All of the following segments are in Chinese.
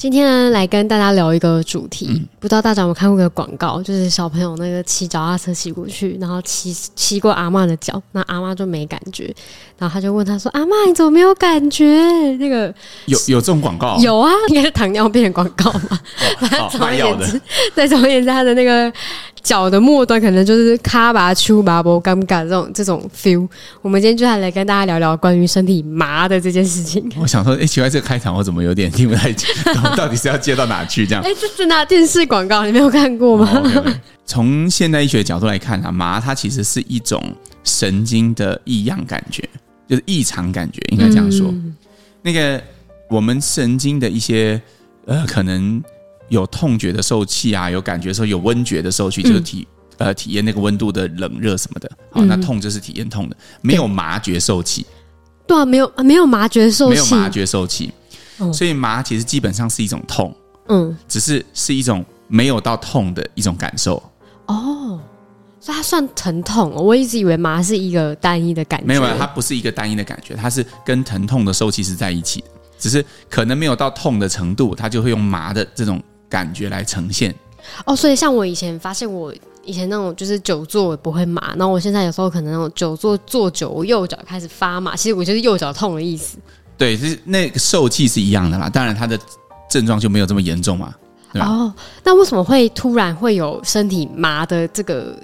今天呢，来跟大家聊一个主题，嗯、不知道大家有没有看过一个广告，就是小朋友那个骑脚踏车骑过去，然后骑骑过阿嬷的脚，那阿嬷就没感觉，然后他就问他说：“阿嬷，你怎么没有感觉？”那个有有这种广告？有啊，应该是糖尿病的广告嘛。总而言之，对，总而言之，他的那个。脚的末端可能就是卡巴丘巴波尴尬这种这种 feel。我们今天就来来跟大家聊聊关于身体麻的这件事情。我想说，哎、欸，奇怪，这个开场我怎么有点听不太清？到底是要接到哪去？这样？哎、欸，这是那电视广告，你没有看过吗？从、oh, okay. 现代医学的角度来看啊，麻它其实是一种神经的异样感觉，就是异常感觉，应该这样说。嗯、那个我们神经的一些呃，可能。有痛觉的受器啊，有感觉的时候有温觉的受器，就是体、嗯、呃体验那个温度的冷热什么的。好、嗯，那痛就是体验痛的，没有麻觉受器。对啊，没有没有麻觉受器，没有麻觉受器。哦、所以麻其实基本上是一种痛，嗯，只是是一种没有到痛的一种感受。哦，所以它算疼痛。我一直以为麻是一个单一的感觉，没有，它不是一个单一的感觉，它是跟疼痛的受器是在一起的，只是可能没有到痛的程度，它就会用麻的这种。感觉来呈现哦，所以像我以前发现，我以前那种就是久坐不会麻，那我现在有时候可能那种久坐坐久，我右脚开始发麻，其实我就是右脚痛的意思。对，是那个受气是一样的啦，当然它的症状就没有这么严重嘛。哦，那为什么会突然会有身体麻的这个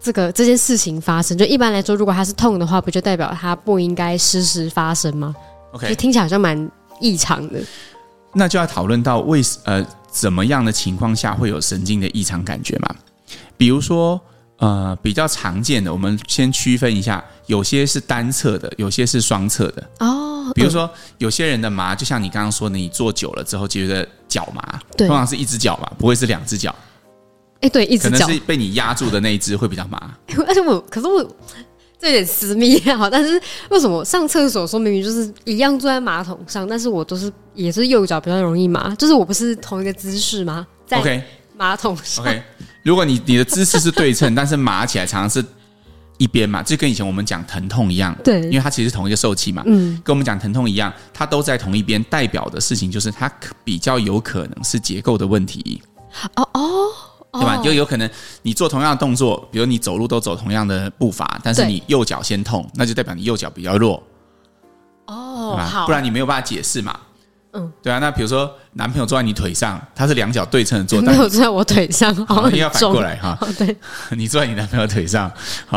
这个这件事情发生？就一般来说，如果它是痛的话，不就代表它不应该时时发生吗？OK，就听起来好像蛮异常的。那就要讨论到为呃。怎么样的情况下会有神经的异常感觉嘛？比如说，呃，比较常见的，我们先区分一下，有些是单侧的，有些是双侧的。哦，比如说，有些人的麻，就像你刚刚说的，你坐久了之后觉得脚麻，通常是一只脚吧，不会是两只脚。哎，对，一只脚，可能是被你压住的那一只会比较麻。而且我，可是我。这有点私密也好，但是为什么上厕所说明明就是一样坐在马桶上，但是我都是也是右脚比较容易麻，就是我不是同一个姿势吗？在马桶上。Okay. 如果你你的姿势是对称，但是麻起来常常是一边嘛，就跟以前我们讲疼痛一样，对，因为它其实是同一个受器嘛，嗯，跟我们讲疼痛一样，它都在同一边，代表的事情就是它比较有可能是结构的问题。哦哦。对吧？就有可能你做同样的动作，比如你走路都走同样的步伐，但是你右脚先痛，那就代表你右脚比较弱。哦，好，不然你没有办法解释嘛。嗯，对啊。那比如说男朋友坐在你腿上，他是两脚对称的坐，没有坐在我腿上，好，你要反过来哈。对，你坐在你男朋友腿上，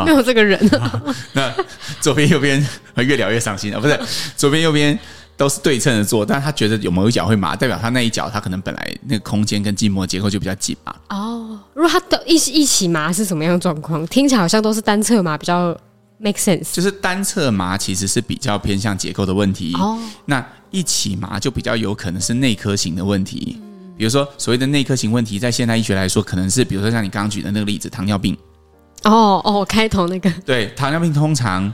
没有这个人。那左边右边 越聊越伤心啊，不是左边右边。都是对称的坐，但是他觉得有某一脚会麻，代表他那一脚他可能本来那个空间跟筋膜结构就比较紧嘛。哦，如果他都一起一起麻是什么样状况？听起来好像都是单侧麻比较 make sense。就是单侧麻其实是比较偏向结构的问题。哦，那一起麻就比较有可能是内科型的问题。嗯，比如说所谓的内科型问题，在现代医学来说，可能是比如说像你刚刚举的那个例子，糖尿病。哦哦，开头那个。对，糖尿病通常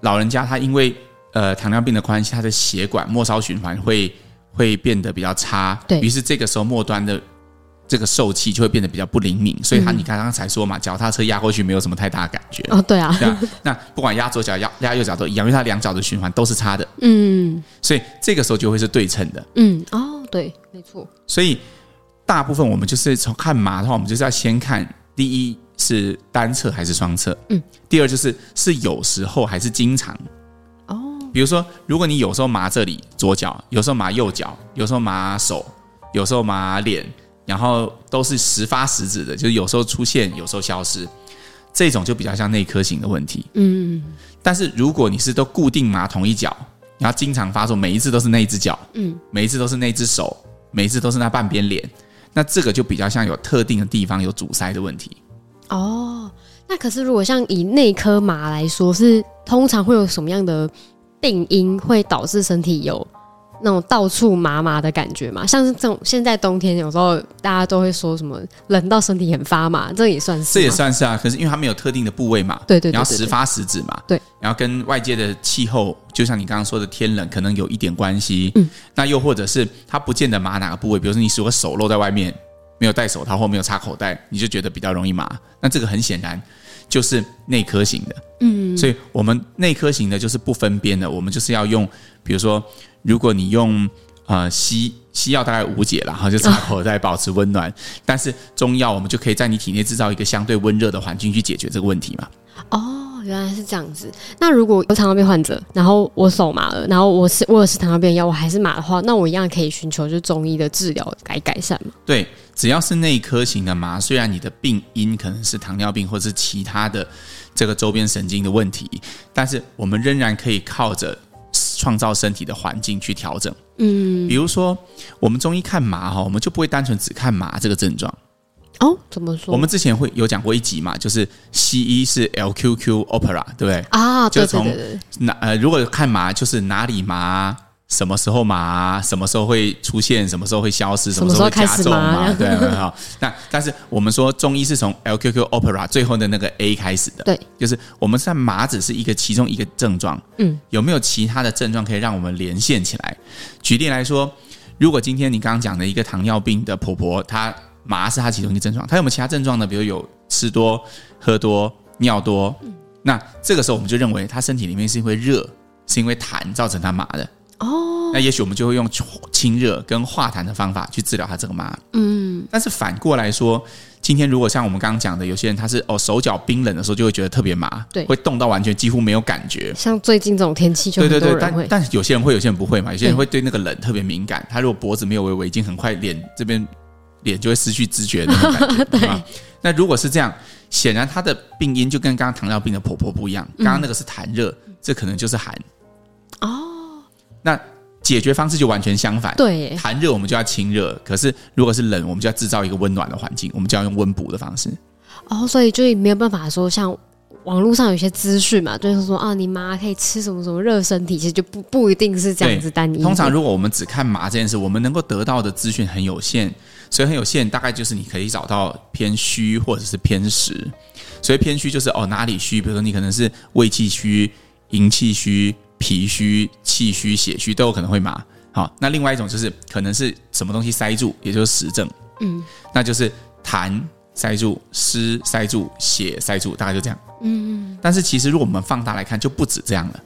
老人家他因为。呃，糖尿病的关系，它的血管末梢循环会会变得比较差，对，于是这个时候末端的这个受器就会变得比较不灵敏，所以他你刚刚才说嘛，脚踏车压过去没有什么太大的感觉。哦，对啊，对啊，那不管压左脚压压右脚都一样，因为它两脚的循环都是差的，嗯，所以这个时候就会是对称的，嗯，哦，对，没错，所以大部分我们就是从看麻的话，我们就是要先看第一是单侧还是双侧，嗯，第二就是是有时候还是经常。比如说，如果你有时候麻这里左脚，有时候麻右脚，有时候麻手，有时候麻脸，然后都是时发时止的，就是有时候出现，有时候消失，这种就比较像内科型的问题。嗯，但是如果你是都固定麻同一脚，然后经常发作，每一次都是那一只脚，嗯，每一次都是那只手，每一次都是那半边脸，那这个就比较像有特定的地方有阻塞的问题。哦，那可是如果像以内科麻来说，是通常会有什么样的？病因会导致身体有那种到处麻麻的感觉嘛？像是这种现在冬天有时候大家都会说什么冷到身体很发麻，这也算是？这也算是啊。可是因为它没有特定的部位嘛，对对，对，对，对，然后时发时止嘛，对，然后跟外界的气候就像你刚刚说的天冷，可能有一点关系。嗯，那又或者是它不见得麻哪个部位，比如说你如果手露在外面，没有戴手套或没有插口袋，你就觉得比较容易麻。那这个很显然就是内科型的。嗯，所以我们内科型的就是不分边的，我们就是要用，比如说如果你用呃西西药大概无解了，然后就插口袋保持温暖，哦、但是中药我们就可以在你体内制造一个相对温热的环境去解决这个问题嘛。哦。原来是这样子。那如果有糖尿病患者，然后我手麻了，然后我是我有吃糖尿病药，我还是麻的话，那我一样可以寻求就是中医的治疗来改善吗？对，只要是内科型的麻，虽然你的病因可能是糖尿病或者是其他的这个周边神经的问题，但是我们仍然可以靠着创造身体的环境去调整。嗯，比如说我们中医看麻哈，我们就不会单纯只看麻这个症状。哦，怎么说？我们之前会有讲过一集嘛，就是西医是 LQQ Opera，对不对？啊，对对对。哪呃，如果看麻，就是哪里麻，什么时候麻，什么时候会出现，什么时候会消失，什么时候会加重嘛？对，好。那但是我们说中医是从 LQQ Opera 最后的那个 A 开始的，对，就是我们算麻只是一个其中一个症状，嗯，有没有其他的症状可以让我们连线起来？举例来说，如果今天你刚刚讲的一个糖尿病的婆婆，她。麻是它其中一个症状，它有没有其他症状呢？比如有吃多、喝多、尿多，嗯、那这个时候我们就认为他身体里面是因为热，是因为痰造成他麻的。哦，那也许我们就会用清热跟化痰的方法去治疗他这个麻。嗯，但是反过来说，今天如果像我们刚刚讲的，有些人他是哦手脚冰冷的时候就会觉得特别麻，对，会冻到完全几乎没有感觉。像最近这种天气就会，对对对，但但有些人会，有些人不会嘛。有些人会对那个冷特别敏感，他如果脖子没有围围巾，很快脸这边。脸就会失去知觉的那种感觉，对。那如果是这样，显然他的病因就跟刚刚糖尿病的婆婆不一样。刚刚那个是痰热，这可能就是寒。哦。那解决方式就完全相反。对。寒热我们就要清热，可是如果是冷，我们就要制造一个温暖的环境，我们就要用温补的方式。哦，所以就是没有办法说像网络上有些资讯嘛，就是说啊，你麻可以吃什么什么热身体，其实就不不一定是这样子单一。通常如果我们只看麻这件事，我们能够得到的资讯很有限。所以很有限，大概就是你可以找到偏虚或者是偏实。所以偏虚就是哦哪里虚，比如说你可能是胃气虚、营气虚、脾虚、气虚、血虚都有可能会麻。好，那另外一种就是可能是什么东西塞住，也就是实症。嗯，那就是痰塞住、湿塞住、血塞住，大概就这样。嗯嗯，但是其实如果我们放大来看，就不止这样了。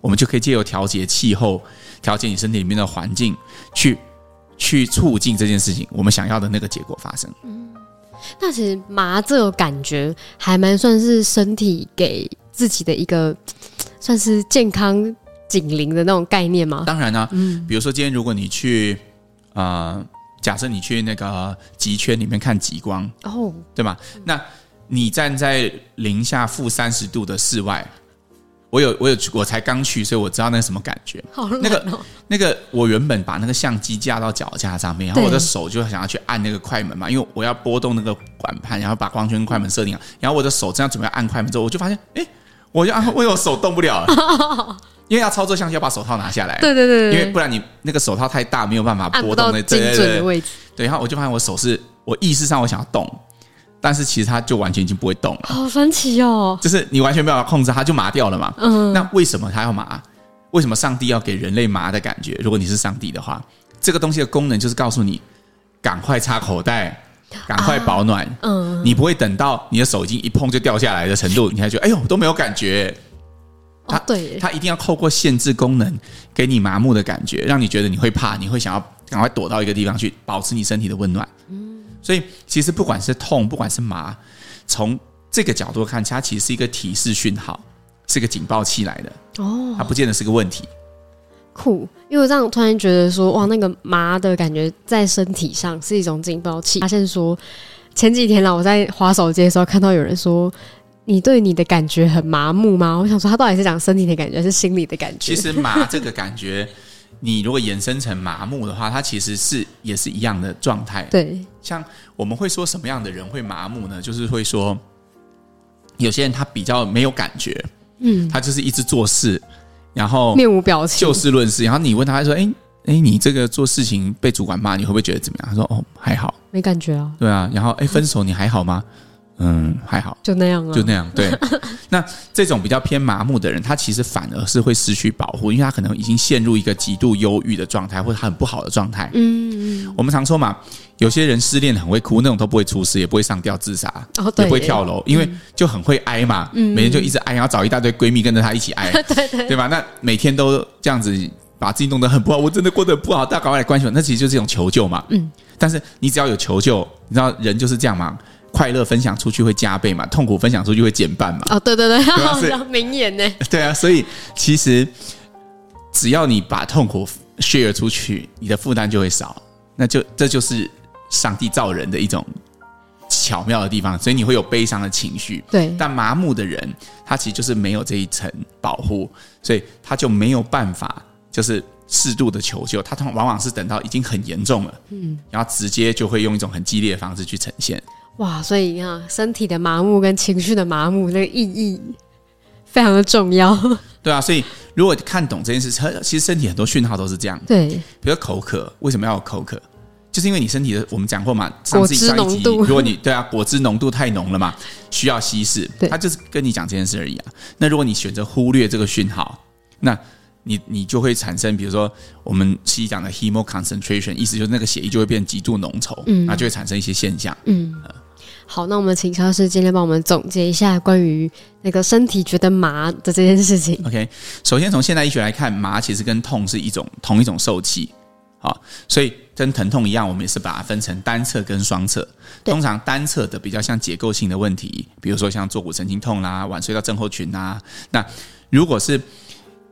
我们就可以借由调节气候、调节你身体里面的环境去。去促进这件事情，我们想要的那个结果发生。嗯，那其实麻这个感觉还蛮算是身体给自己的一个算是健康警铃的那种概念吗？当然呢、啊，嗯，比如说今天如果你去啊、呃，假设你去那个极圈里面看极光哦，对吗？那你站在零下负三十度的室外。我有我有去，我才刚去，所以我知道那是什么感觉。好冷哦。那个那个，我原本把那个相机架到脚架上面，然后我的手就想要去按那个快门嘛，因为我要拨动那个管盘，然后把光圈快门设定好。然后我的手正要准备按快门之后，我就发现，哎，我就按，为什么手动不了了？因为要操作相机要把手套拿下来。对对对，因为不然你那个手套太大，没有办法拨动那精准的位置。对，然后我就发现我手是我意识上我想要动。但是其实它就完全已经不会动了，好神奇哦！就是你完全没有办法控制，它就麻掉了嘛。嗯，那为什么它要麻？为什么上帝要给人类麻的感觉？如果你是上帝的话，这个东西的功能就是告诉你，赶快插口袋，赶快保暖。啊、嗯，你不会等到你的手已经一碰就掉下来的程度，你还觉得哎呦都没有感觉。它、哦、对，它一定要透过限制功能给你麻木的感觉，让你觉得你会怕，你会想要赶快躲到一个地方去，保持你身体的温暖。嗯。所以，其实不管是痛，不管是麻，从这个角度看，它其实是一个提示讯号，是个警报器来的哦。它不见得是个问题。酷，因为我这样突然觉得说，哇，那个麻的感觉在身体上是一种警报器。发现说，前几天啦，我在滑手机的时候看到有人说，你对你的感觉很麻木吗？我想说，他到底是讲身体的感觉，还是心理的感觉？其实麻这个感觉。你如果延伸成麻木的话，它其实是也是一样的状态。对，像我们会说什么样的人会麻木呢？就是会说，有些人他比较没有感觉，嗯，他就是一直做事，然后面无表情，就事论事。然后你问他说：“哎哎，你这个做事情被主管骂，你会不会觉得怎么样？”他说：“哦，还好，没感觉啊。”对啊。然后哎，分手你还好吗？嗯，还好，就那样啊，就那样。对，那这种比较偏麻木的人，他其实反而是会失去保护，因为他可能已经陷入一个极度忧郁的状态，或者很不好的状态。嗯，我们常说嘛，有些人失恋很会哭，那种都不会出事，也不会上吊自杀，哦、也不会跳楼，因为就很会哀嘛，嗯、每天就一直哀，然后找一大堆闺蜜跟着他一起哀，对对，对吧？那每天都这样子把自己弄得很不好，我真的过得很不好，大家赶快来关心我，那其实就是一种求救嘛。嗯，但是你只要有求救，你知道人就是这样嘛。快乐分享出去会加倍嘛，痛苦分享出去会减半嘛。哦，对对对，好像名言呢。对啊，所以其实只要你把痛苦 share 出去，你的负担就会少。那就这就是上帝造人的一种巧妙的地方，所以你会有悲伤的情绪。对，但麻木的人，他其实就是没有这一层保护，所以他就没有办法，就是适度的求救。他通往往是等到已经很严重了，嗯，然后直接就会用一种很激烈的方式去呈现。哇，所以你看，身体的麻木跟情绪的麻木，那个意义非常的重要。对啊，所以如果看懂这件事，其实身体很多讯号都是这样。对，比如口渴，为什么要有口渴？就是因为你身体的，我们讲过嘛，上次上一集，如果你对啊，果汁浓度太浓了嘛，需要稀释。对，他就是跟你讲这件事而已啊。那如果你选择忽略这个讯号，那你你就会产生，比如说我们西医讲的 hemo concentration，意思就是那个血液就会变极度浓稠，嗯，那就会产生一些现象，嗯。好，那我们请萧老师今天帮我们总结一下关于那个身体觉得麻的这件事情。OK，首先从现代医学来看，麻其实跟痛是一种同一种受气，好，所以跟疼痛一样，我们也是把它分成单侧跟双侧。通常单侧的比较像结构性的问题，比如说像坐骨神经痛啦、晚睡到症候群呐。那如果是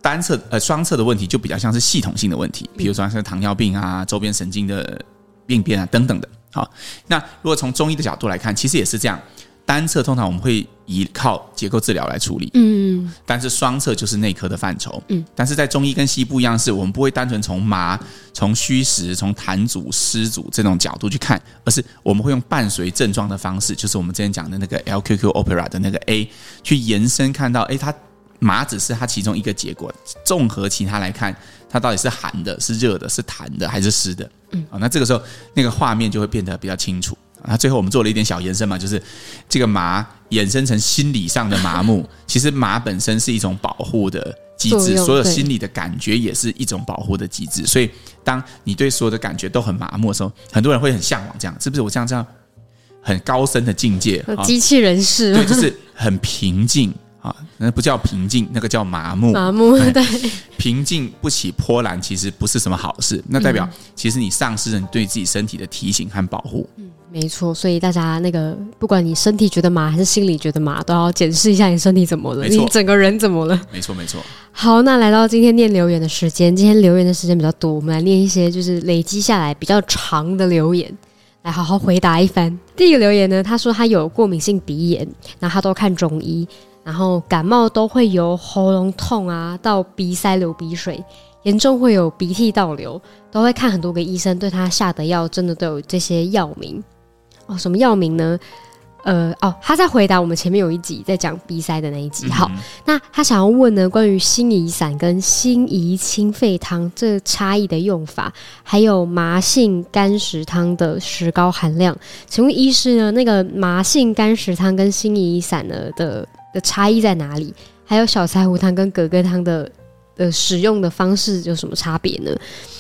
单侧呃双侧的问题，就比较像是系统性的问题，比如说像糖尿病啊、周边神经的病变啊等等的。好，那如果从中医的角度来看，其实也是这样。单侧通常我们会依靠结构治疗来处理，嗯，但是双侧就是内科的范畴，嗯。但是在中医跟西医不一样，是我们不会单纯从麻、从虚实、从痰阻、湿阻这种角度去看，而是我们会用伴随症状的方式，就是我们之前讲的那个 LQQ Opera 的那个 A 去延伸，看到诶，它麻只是它其中一个结果，综合其他来看。它到底是寒的、是热的、是痰的还是湿的？嗯，好，那这个时候那个画面就会变得比较清楚。那最后我们做了一点小延伸嘛，就是这个麻衍生成心理上的麻木。其实麻本身是一种保护的机制，所有心理的感觉也是一种保护的机制。所以，当你对所有的感觉都很麻木的时候，很多人会很向往这样，是不是？我这样这样很高深的境界，机器人式，对，就是很平静。啊，那不叫平静，那个叫麻木。麻木，对，平静不起波澜，其实不是什么好事。那代表，其实你丧失了你对自己身体的提醒和保护。嗯，没错。所以大家那个，不管你身体觉得麻还是心里觉得麻，都要检视一下你身体怎么了，你整个人怎么了。没错，没错。好，那来到今天念留言的时间，今天留言的时间比较多，我们来念一些就是累积下来比较长的留言，来好好回答一番。第一个留言呢，他说他有过敏性鼻炎，然后他都看中医。然后感冒都会由喉咙痛啊，到鼻塞流鼻水，严重会有鼻涕倒流，都会看很多个医生，对他下的药真的都有这些药名哦。什么药名呢？呃，哦，他在回答我们前面有一集在讲鼻塞的那一集。好，嗯、那他想要问呢，关于辛夷散跟辛夷清肺汤这差异的用法，还有麻杏甘石汤的石膏含量，请问医师呢，那个麻杏甘石汤跟辛夷散呢的的差异在哪里？还有小柴胡汤跟葛根汤的的使用的方式有什么差别呢？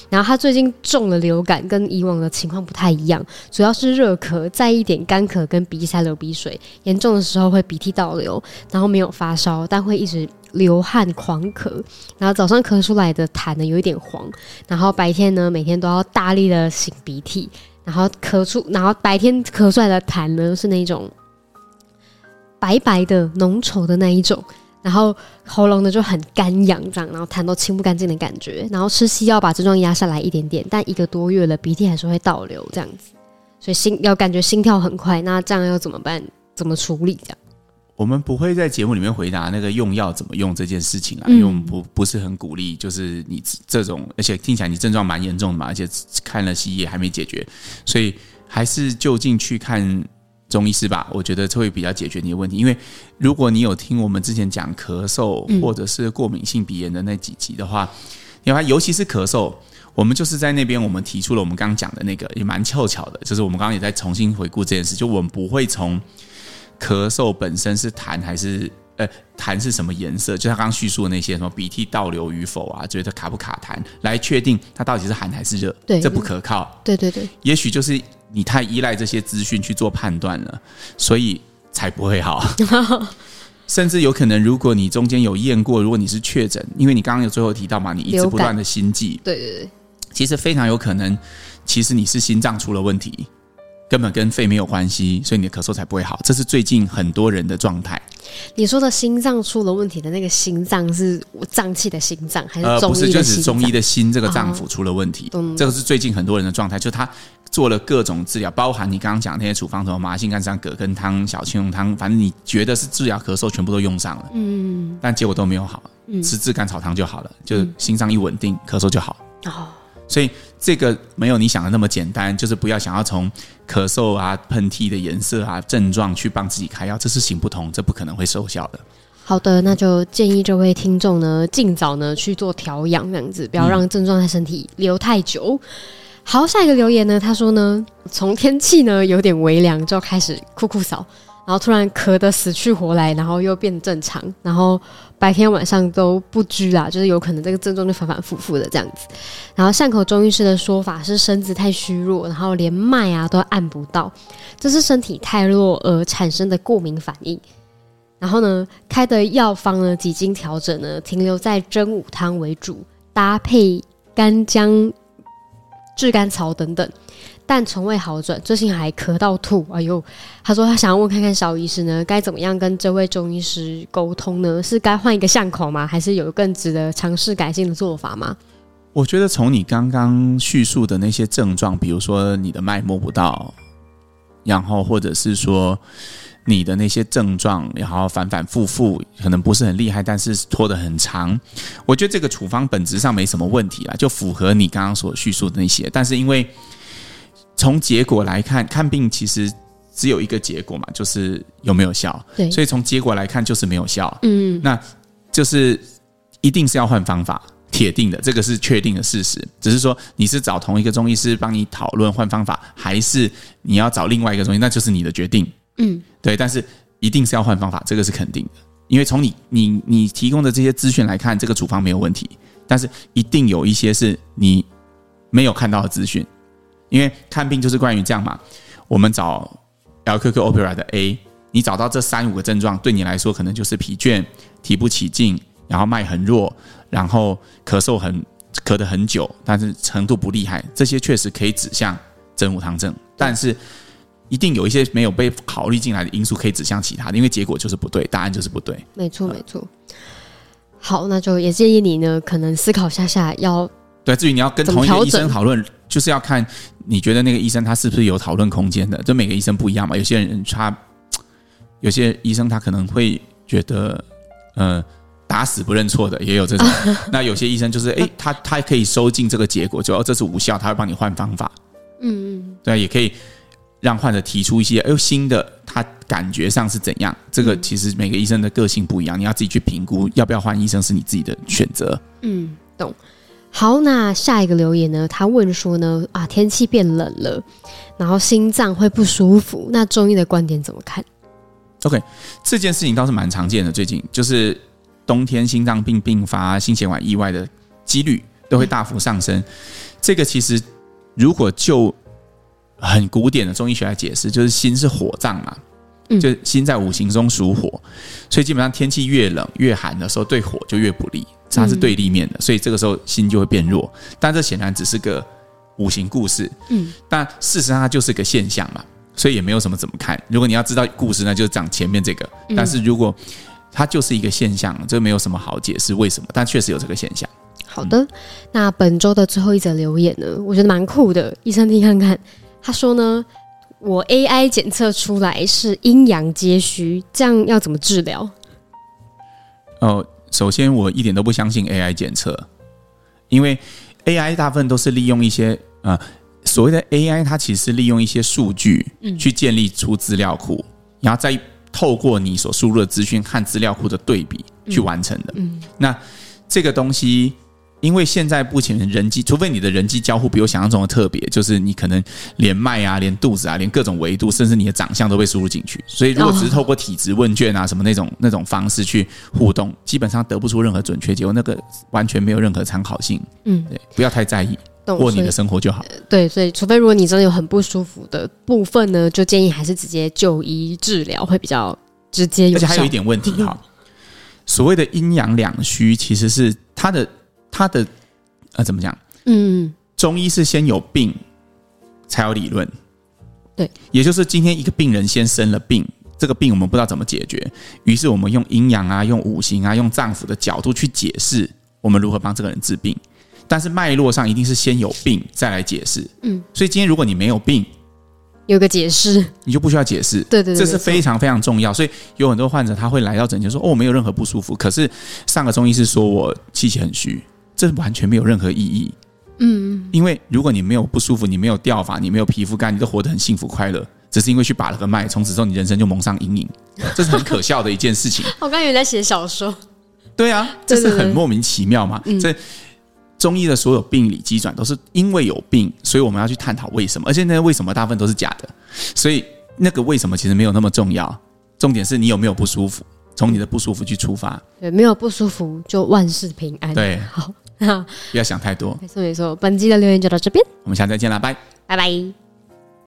然后他最近中了流感，跟以往的情况不太一样，主要是热咳，再一点干咳跟鼻塞流鼻水，严重的时候会鼻涕倒流，然后没有发烧，但会一直流汗狂咳，然后早上咳出来的痰呢有一点黄，然后白天呢每天都要大力的擤鼻涕，然后咳出，然后白天咳出来的痰呢是那种。白白的、浓稠的那一种，然后喉咙呢就很干痒，这样，然后痰都清不干净的感觉，然后吃西药把症状压下来一点点，但一个多月了，鼻涕还是会倒流这样子，所以心要感觉心跳很快，那这样要怎么办？怎么处理？这样？我们不会在节目里面回答那个用药怎么用这件事情啊，因为我们不不是很鼓励，就是你这种，而且听起来你症状蛮严重的嘛，而且看了西医也还没解决，所以还是就近去看。中医师吧，我觉得这会比较解决你的问题。因为如果你有听我们之前讲咳嗽或者是过敏性鼻炎的那几集的话，你看，尤其是咳嗽，我们就是在那边我们提出了我们刚刚讲的那个，也蛮凑巧的，就是我们刚刚也在重新回顾这件事，就我们不会从咳嗽本身是痰还是呃痰是什么颜色，就他刚刚叙述的那些什么鼻涕倒流与否啊，觉得卡不卡痰，来确定它到底是寒还是热，对，这不可靠。对对对，也许就是你太依赖这些资讯去做判断了，所以才不会好。甚至有可能，如果你中间有验过，如果你是确诊，因为你刚刚有最后提到嘛，你一直不断的心悸，对对对，其实非常有可能，其实你是心脏出了问题，根本跟肺没有关系，所以你的咳嗽才不会好。这是最近很多人的状态。你说的心脏出了问题的那个心脏是脏器的心脏，还是中医的心脏？呃，不是，就是中医的心这个脏腑出了问题。哦、这个是最近很多人的状态，就他做了各种治疗，包含你刚刚讲的那些处方，什么麻杏干参葛根汤、小青龙汤，反正你觉得是治疗咳嗽，全部都用上了。嗯，但结果都没有好。嗯，吃炙甘草汤就好了，就心脏一稳定，咳嗽就好。哦。所以这个没有你想的那么简单，就是不要想要从咳嗽啊、喷嚏的颜色啊、症状去帮自己开药，这是行不通，这不可能会收效的。好的，那就建议这位听众呢，尽早呢去做调养，这样子不要让症状在身体留太久。好，下一个留言呢，他说呢，从天气呢有点微凉就开始酷酷扫。然后突然咳得死去活来，然后又变正常，然后白天晚上都不拘啦，就是有可能这个症状就反反复复的这样子。然后善口中医师的说法是身子太虚弱，然后连脉啊都按不到，这是身体太弱而产生的过敏反应。然后呢，开的药方呢几经调整呢，停留在真武汤为主，搭配干姜、炙甘草等等。但从未好转，最近还咳到吐。哎呦，他说他想要问看看小医师呢，该怎么样跟这位中医师沟通呢？是该换一个巷口吗？还是有更值得尝试改进的做法吗？我觉得从你刚刚叙述的那些症状，比如说你的脉摸不到，然后或者是说你的那些症状，然后反反复复，可能不是很厉害，但是拖得很长。我觉得这个处方本质上没什么问题啦，就符合你刚刚所叙述的那些，但是因为。从结果来看，看病其实只有一个结果嘛，就是有没有效。对，所以从结果来看就是没有效。嗯，那就是一定是要换方法，铁定的，这个是确定的事实。只是说你是找同一个中医师帮你讨论换方法，还是你要找另外一个中医，那就是你的决定。嗯，对，但是一定是要换方法，这个是肯定的。因为从你你你提供的这些资讯来看，这个处方没有问题，但是一定有一些是你没有看到的资讯。因为看病就是关于这样嘛，我们找 LQQ Opera 的 A，你找到这三五个症状，对你来说可能就是疲倦、提不起劲，然后脉很弱，然后咳嗽很咳得很久，但是程度不厉害，这些确实可以指向真武汤症，但是一定有一些没有被考虑进来的因素可以指向其他的，因为结果就是不对，答案就是不对。没错，没错。好，那就也建议你呢，可能思考下下要。对，至于你要跟同一个医生讨论，就是要看你觉得那个医生他是不是有讨论空间的。就每个医生不一样嘛，有些人他，有些医生他可能会觉得，呃，打死不认错的也有这种。那有些医生就是，哎，他他可以收进这个结果，就哦这是无效，他会帮你换方法。嗯嗯，对，也可以让患者提出一些，哎呦新的，他感觉上是怎样？这个其实每个医生的个性不一样，你要自己去评估要不要换医生是你自己的选择。嗯，懂。好，那下一个留言呢？他问说呢，啊，天气变冷了，然后心脏会不舒服，那中医的观点怎么看？OK，这件事情倒是蛮常见的，最近就是冬天心脏病并发心血管意外的几率都会大幅上升。嗯、这个其实如果就很古典的中医学来解释，就是心是火脏嘛。就心在五行中属火，所以基本上天气越冷越寒的时候，对火就越不利，它是对立面的，所以这个时候心就会变弱。但这显然只是个五行故事，嗯，但事实上它就是个现象嘛，所以也没有什么怎么看。如果你要知道故事那，就讲前面这个。但是如果它就是一个现象，这没有什么好解释为什么，但确实有这个现象。好的，那本周的最后一则留言呢，我觉得蛮酷的，医生听看看，他说呢。我 AI 检测出来是阴阳皆虚，这样要怎么治疗？哦，首先我一点都不相信 AI 检测，因为 AI 大部分都是利用一些啊、呃，所谓的 AI，它其实是利用一些数据去建立出资料库，嗯、然后再透过你所输入的资讯和资料库的对比去完成的。嗯，嗯，那这个东西因为现在目前人际，除非你的人际交互比我想象中的特别，就是你可能连脉啊、连肚子啊、连各种维度，甚至你的长相都被输入进去。所以如果只是透过体质问卷啊什么那种那种方式去互动，基本上得不出任何准确结果，那个完全没有任何参考性。嗯，对，不要太在意，过你的生活就好。对，所以除非如果你真的有很不舒服的部分呢，就建议还是直接就医治疗会比较直接有效。而且还有一点问题哈，所谓的阴阳两虚，其实是它的。他的呃怎么讲？嗯，中医是先有病才有理论，对，也就是今天一个病人先生了病，这个病我们不知道怎么解决，于是我们用阴阳啊、用五行啊、用脏腑的角度去解释我们如何帮这个人治病，但是脉络上一定是先有病再来解释，嗯，所以今天如果你没有病，有个解释，你就不需要解释，对对对，这是非常非常重要，所以有很多患者他会来到诊间说哦，我没有任何不舒服，可是上个中医师说我气血很虚。这完全没有任何意义，嗯，因为如果你没有不舒服，你没有掉发，你没有皮肤干，你都活得很幸福快乐，只是因为去把了个脉，从此之后你人生就蒙上阴影，这是很可笑的一件事情。我刚以为在写小说，对啊，这是很莫名其妙嘛。这、嗯、中医的所有病理机转都是因为有病，所以我们要去探讨为什么，而且那个为什么大部分都是假的，所以那个为什么其实没有那么重要，重点是你有没有不舒服，从你的不舒服去出发。对，没有不舒服就万事平安。对，好。不要想太多。没错没错，本期的留言就到这边，我们下次再见啦，拜拜拜。